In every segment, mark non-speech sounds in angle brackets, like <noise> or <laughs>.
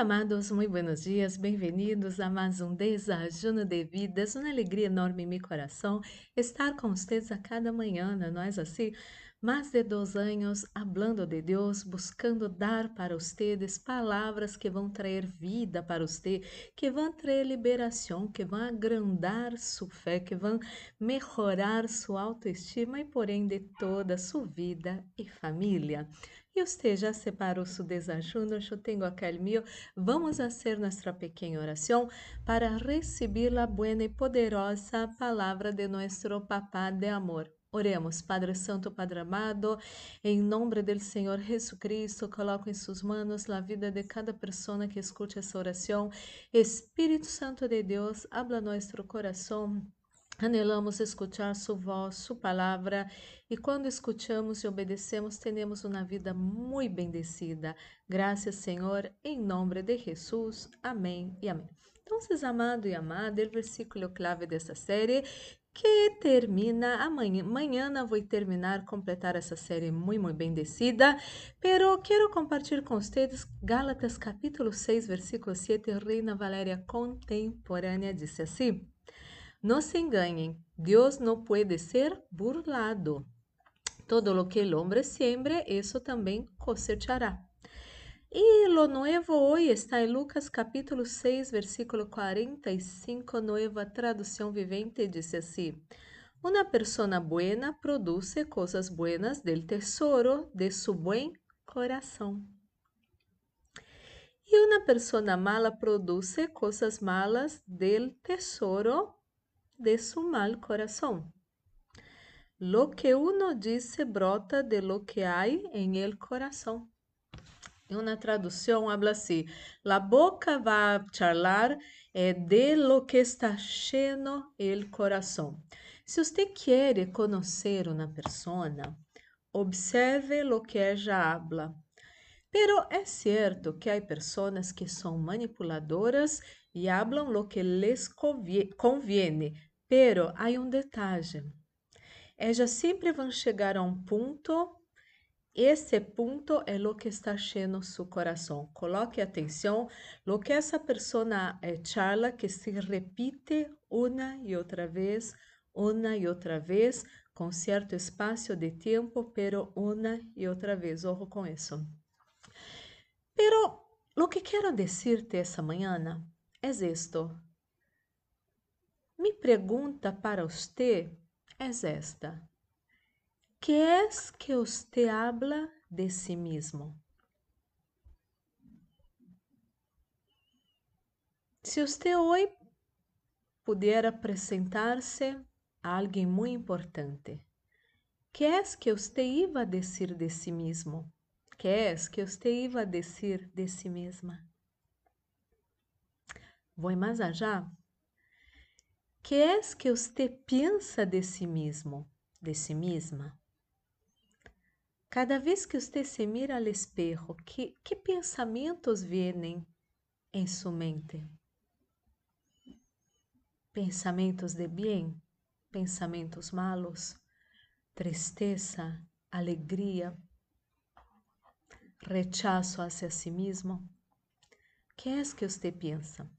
Amados, muito buenos bem-vindos a mais um Desajuno de Vidas. Uma alegria enorme em meu coração estar com vocês a cada manhã, não é assim? Mais de dois anos falando de Deus, buscando dar para vocês palavras que vão trazer vida para você, que vão trazer liberação, que vão agrandar sua fé, que vão melhorar sua autoestima e, porém, de toda sua vida e família. Você já separou seu desajuno? Eu tenho aquele meu. Vamos fazer nossa pequena oração para receber a boa e poderosa palavra de nosso Papá de amor. Oremos, Padre Santo, Padre amado, em nome do Senhor Jesus Cristo, coloco em suas mãos a vida de cada pessoa que escute essa oração. Espírito Santo de Deus, habla nosso coração Anelamos escutar sua voz, sua palavra, e quando escutamos e obedecemos, temos uma vida muito bendecida. Graças, Senhor, em nome de Jesus. Amém e amém. Então, amado e amada, o versículo clave dessa série que termina amanhã. Amanhã vou terminar, completar essa série muito, muito bendecida, pero quero compartilhar com vocês Gálatas capítulo 6, versículo 7, Reina Valéria Contemporânea, disse assim. No se engañen, Dios no puede ser burlado. Todo lo que el hombre siembre, eso también cosechará. Y lo nuevo hoy está en Lucas capítulo 6, versículo 45, nueva traducción viviente, dice así. Una persona buena produce cosas buenas del tesoro de su buen corazón. Y una persona mala produce cosas malas del tesoro de su mal corazón. Lo que uno dice brota de lo que hay en el corazón. Em uma tradução, habla assim: La boca va a charlar eh, de lo que está lleno el corazón. Se você quer conhecer uma pessoa, observe lo que ella habla. Pero é certo que há pessoas que são manipuladoras e hablam lo que les conviene, Pero há um detalhe. Elas sempre vão chegar a um ponto. Esse ponto é o que está cheio seu coração. Coloque atenção. Lo que essa pessoa eh, charla que se repite uma e outra vez, uma e outra vez, com certo espaço de tempo, pero uma e outra vez. Ojo com isso. Pero lo que quero dizer-te essa manhã é isto. Mi pergunta para você é esta: que es que você habla de si mesmo? Se você hoje puder apresentar-se a alguém muito importante, que es que você iba a dizer de si mesmo? Que es que você iba a dizer de si mesma? Vou mais allá que es que você pensa de si mesmo, de si mesma? Cada vez que você se mira ao espejo, que, que pensamentos vêm em sua mente? Pensamentos de bem, pensamentos malos, tristeza, alegria, rechazo hacia si mesmo? Que é que você pensa?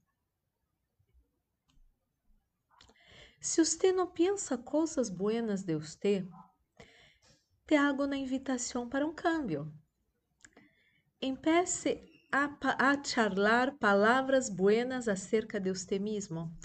Se você não pensa coisas buenas de você, te hago uma invitação para um cambio. Empece a, a charlar palavras buenas acerca de você mesmo.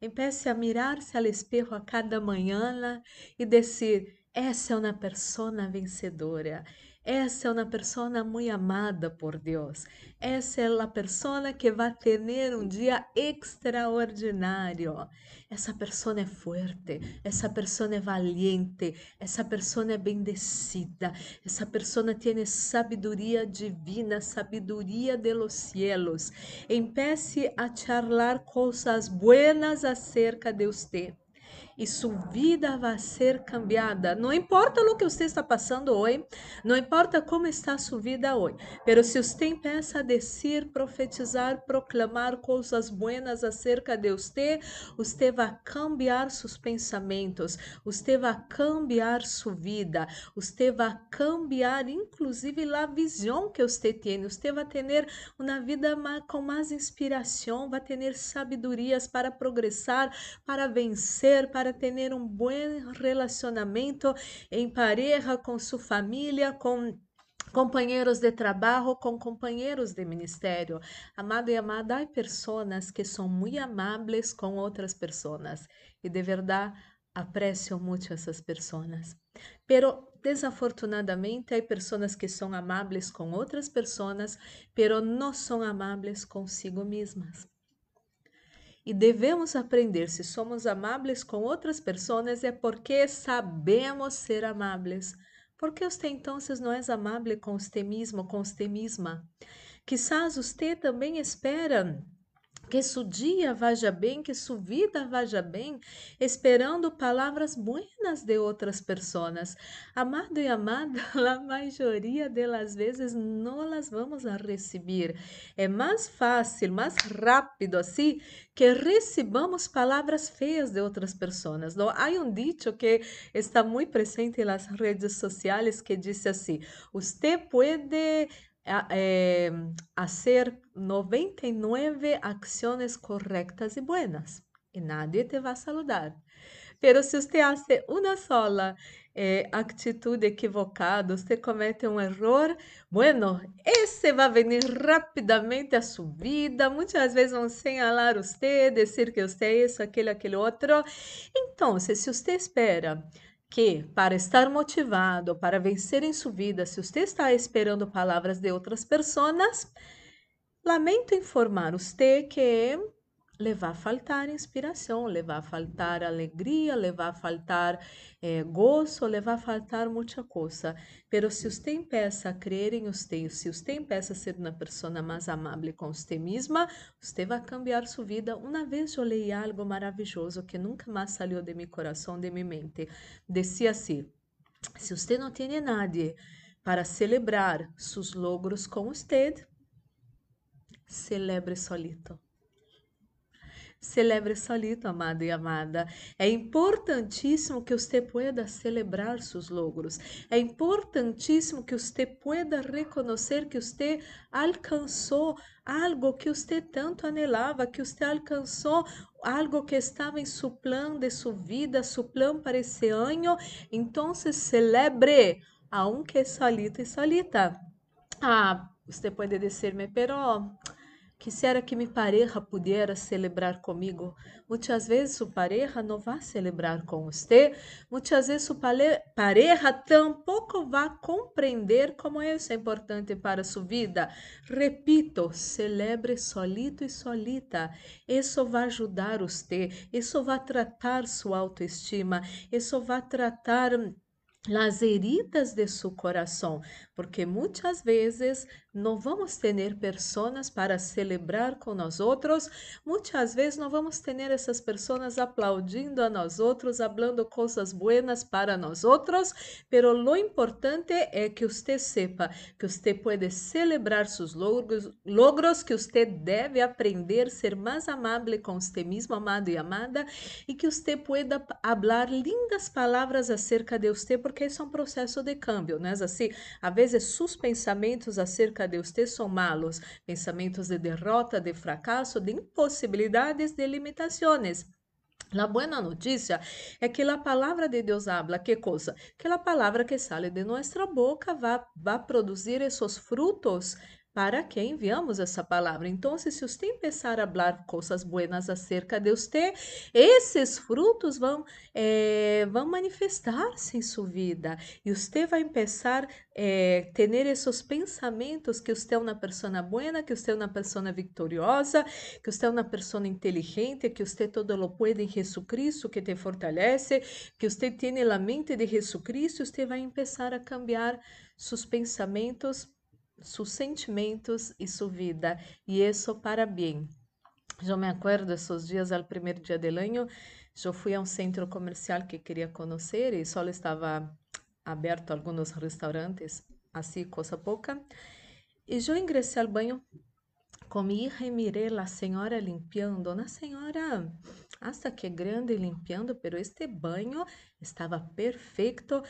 Empece a mirar-se ao espelho a cada manhã e dizer: essa é uma pessoa vencedora. Essa é uma pessoa muito amada por Deus. Essa é a pessoa que vai ter um dia extraordinário. Essa pessoa é forte, essa pessoa é valiente, essa pessoa é bendecida, essa pessoa tem sabedoria divina, sabedoria de los cielos. Empece a charlar coisas buenas acerca de você e sua vida vai ser cambiada. Não importa o que você está passando hoje, não importa como está sua vida hoje, mas se você começa a dizer, profetizar, proclamar coisas buenas acerca de você, você vai cambiar seus pensamentos, você vai cambiar sua vida, você vai cambiar inclusive a visão que você tem, você vai ter uma vida com mais inspiração, vai ter sabedorias para progressar, para vencer, para ter um bom relacionamento em pareja com sua família, com companheiros de trabalho com companheiros de ministério. Amado e amada, há pessoas que são muito amáveis com outras pessoas e de verdade aprecio muito essas pessoas. Pero desafortunadamente há pessoas que são amáveis com outras pessoas, pero não são amáveis consigo mesmas. E devemos aprender se somos amáveis com outras pessoas é porque sabemos ser amáveis. Porque você então não é amável com você mesmo, com você mesma? Quizás você também espera que seu dia vaja bem, que sua vida vaja bem, esperando palavras buenas de outras pessoas. Amado e amada, <laughs> a maioria delas vezes não las vamos a receber. É mais fácil, mais rápido assim, que recebamos palavras feias de outras pessoas. Não? Há um dicho que está muito presente nas redes sociais que diz assim: "Você pode é, hacer 99 acciones correctas y buenas y nadie te va a saludar. Pero si usted hace una sola eh, actitud equivocada, usted comete um erro, bueno, esse vai venir rapidamente a sua vida. Muitas vezes vão señalar você, dizer que você é isso, aquele, aquele outro. Então, se você espera que, para estar motivado, para vencer em sua vida, se você está esperando palavras de outras pessoas, lamento informar você que le vai faltar inspiração, le vai faltar alegria, le vai faltar eh, gozo, le vai faltar muita coisa. Pero se você empieza a crer em você, se você empieza a ser uma pessoa mais amável com você mesma, você vai cambiar sua vida. Uma vez eu li algo maravilhoso que nunca mais saiu de meu coração, de minha mente. Dizia assim: se você não tem nadie para celebrar seus logros com você, celebre solito. Celebre solito, amado e amada. É importantíssimo que você pueda celebrar seus logros. É importantíssimo que você pueda reconhecer que você alcançou algo que você tanto anelava, que você alcançou algo que estava em seu plano de sua vida, seu plano para esse ano. Então, celebre, aunque solito e solita. Ah, você pode dizer-me, pero Quisiera que mi pareja pudiera celebrar comigo. Muitas vezes su pareja não vai celebrar com você. Muitas vezes su pareja tampouco vai compreender como isso é importante para sua vida. Repito, celebre solito e solita. Isso vai ajudar você. Isso vai tratar sua autoestima. Isso vai tratar las heridas de su coração, porque muitas vezes não vamos ter pessoas para celebrar com nós outros, muitas vezes não vamos ter essas pessoas aplaudindo a nós outros, falando coisas buenas para nós outros, pero lo importante é que você sepa que você pode celebrar seus logros, logros que você deve aprender a ser mais amável com você mesmo, amado e amada, e que você pueda falar lindas palavras acerca de você, porque isso é um processo de câmbio, não é assim? Às vezes, seus pensamentos acerca de você são malos, pensamentos de derrota, de fracasso, de impossibilidades, de limitações. A boa notícia é que a palavra de Deus habla, que coisa? Que a palavra que sale de nossa boca vai, vai produzir esses frutos para que enviamos essa palavra. Então, se você começar a falar coisas buenas acerca de você, esses frutos vão, é, vão manifestar-se em sua vida e você vai começar a é, ter esses pensamentos que você é uma pessoa buena, que você é uma pessoa vitoriosa, que você é uma pessoa inteligente, que você todo lo pode em Jesus Cristo, que te fortalece, que você tem a mente de Jesus Cristo, você vai começar a cambiar seus pensamentos sus sentimentos e sua vida, e isso para bem. Eu me acuerdo esses dias, ao primeiro dia del año, Eu fui a um centro comercial que queria conhecer e só estava aberto alguns restaurantes, assim, coisa pouca. E eu ingressei ao banho com minha hija e mirei a senhora limpiando. Uma senhora hasta que grande limpiando, pero este banho estava perfeito.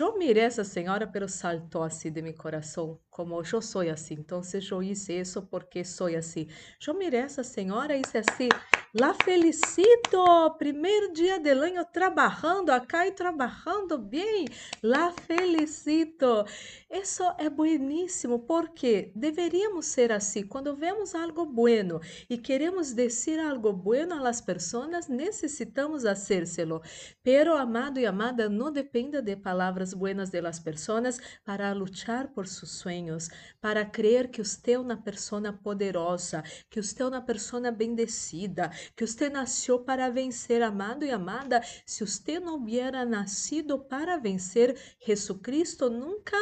Eu mirei essa senhora, pero saltou assim de meu coração, como eu sou assim. Então, eu hice isso porque sou assim. Eu mirei essa senhora e disse assim: La felicito, primeiro dia del año trabalhando acá e trabalhando bem. La felicito. Isso é bueníssimo, porque deveríamos ser assim. Quando vemos algo bueno e queremos dizer algo bueno a las personas, necessitamos hacérselo. Pero, amado e amada, não dependa de palavras buenas de las personas para lutar por seus sonhos, para crer que você é uma pessoa poderosa, que você é uma pessoa bendecida, que você nasceu para vencer, amado e amada. Se você não hubiera nascido para vencer, Jesucristo nunca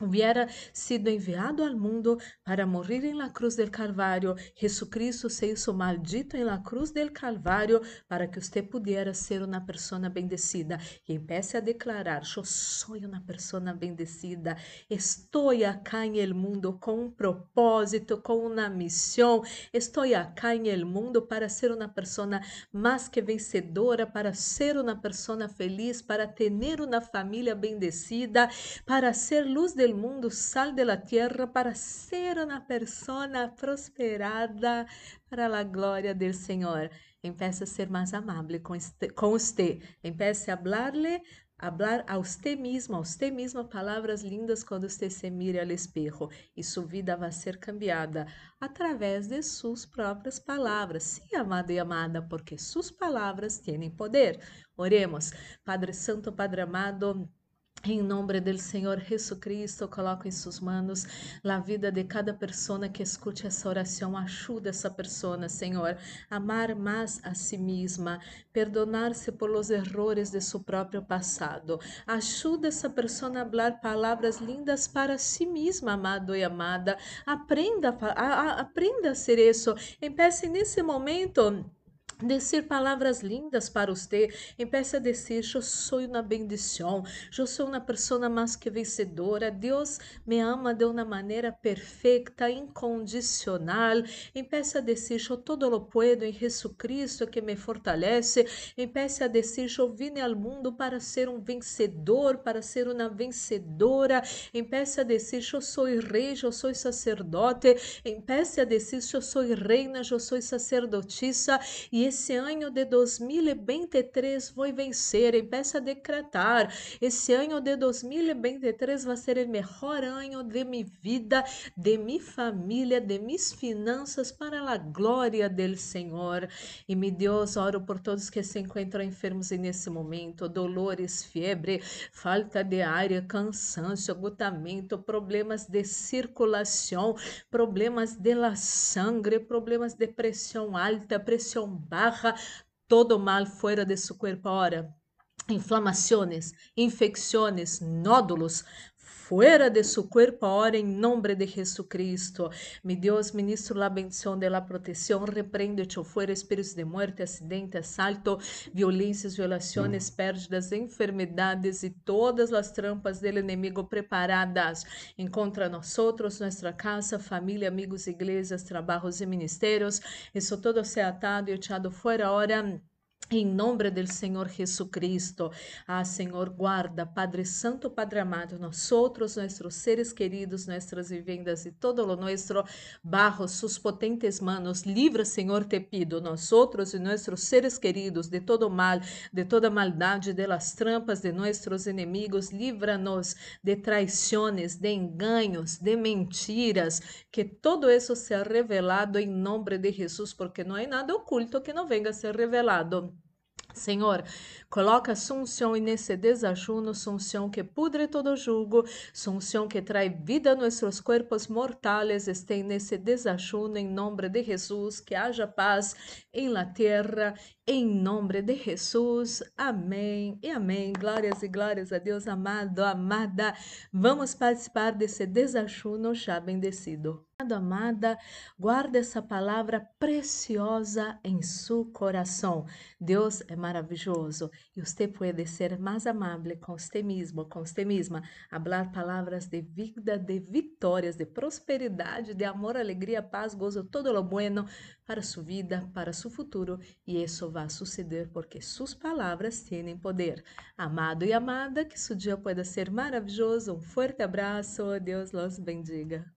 hubiera sido enviado al mundo para morir en la cruz del Calvario. Jesucristo se hizo maldito en la cruz del Calvario para que usted pudiera ser una persona bendecida. Y empiece a declarar, yo soy una persona bendecida. Estoy acá en el mundo con un propósito, con una misión. Estoy acá en el mundo para ser una persona más que vencedora, para ser una persona feliz, para tener una familia bendecida, para ser luz de del mundo, sal de la tierra para ser una persona prosperada para la gloria del Señor. Empiece a ser más amable con, este, con usted. Empiece a hablarle hablar a usted mismo, a usted misma palavras lindas quando você se mire ao espejo e sua vida vai ser cambiada através de suas próprias palavras. Sim, amado e amada, porque suas palavras têm poder. Oremos. Padre Santo, Padre amado, em nome do Senhor Jesus Cristo, coloco em suas mãos a vida de cada pessoa que escute essa oração. Ajuda essa pessoa, Senhor, amar mais a si mesma, perdonar-se por los errores de seu próprio passado. Ajuda essa pessoa a falar palavras lindas para si mesma, amado e amada. Aprenda a, a, aprenda a ser isso. Empece nesse momento Dizer palavras lindas para você. Empiece a dizer: Eu sou uma bendição. Eu sou uma pessoa mais que vencedora. Deus me ama de uma maneira perfeita, incondicional. Empiece a dizer: Eu todo lo puedo em Jesus Cristo que me fortalece. Empiece a dizer: Eu vim ao mundo para ser um vencedor, para ser uma vencedora. Empiece a dizer: Eu sou rei, eu sou sacerdote. Empiece a dizer: Eu sou reina, eu sou sacerdotisa. E esse ano de 2023 vou vencer. E peça a decretar: esse ano de 2023 vai ser o melhor ano de minha vida, de minha família, de minhas finanças, para a glória do Senhor. E me Deus, oro por todos que se encontram enfermos nesse momento: dolores, febre, falta de ar, cansaço, agotamento, problemas de circulação, problemas de la sangre, problemas de pressão alta, pressão baixa todo mal fuera de su cuerpo ahora. Inflamaciones, infecciones, nódulos, fuera de su cuerpo ahora en nombre de Jesucristo. Mi Dios, ministro la bendición de la protección, reprende echo fuera espíritos de muerte, acidente, asalto, violências, violações, pérdidas, enfermedades e todas as trampas del inimigo preparadas contra nós outros, nossa casa, família, amigos, igrejas, trabalhos e ministérios. Isso todo se atado e echado fora ahora em nome do Senhor Jesucristo, ah Senhor, guarda, Padre Santo, Padre amado, nós outros, nossos seres queridos, nossas vivendas e todo o nosso barro, sus potentes manos, livra, Senhor, te pido, nós outros e nossos seres queridos de todo mal, de toda maldade, de las trampas de nossos inimigos, livra-nos de traições, de enganos, de mentiras, que todo isso seja revelado em nome de Jesus, porque não há nada oculto que não venga a ser revelado. Senhor, coloca sunção nesse desajuno, sunção que pudre todo jugo, sunção que traz vida a nossos corpos mortais, esteja nesse desajuno em nome de Jesus, que haja paz em la terra, em nome de Jesus. Amém e amém. Glórias e glórias a Deus amado, amada. Vamos participar desse desajuno já bendecido. Amada, guarda essa palavra preciosa em seu coração. Deus é maravilhoso e você pode ser mais amável com você mesmo, com você mesma, falar palavras de vida, de vitórias, de prosperidade, de amor, alegria, paz, gozo, todo lo bueno para sua vida, para seu futuro e isso vai suceder porque suas palavras têm poder. Amado e amada, que seu dia pueda ser maravilhoso. Um forte abraço, Deus los bendiga.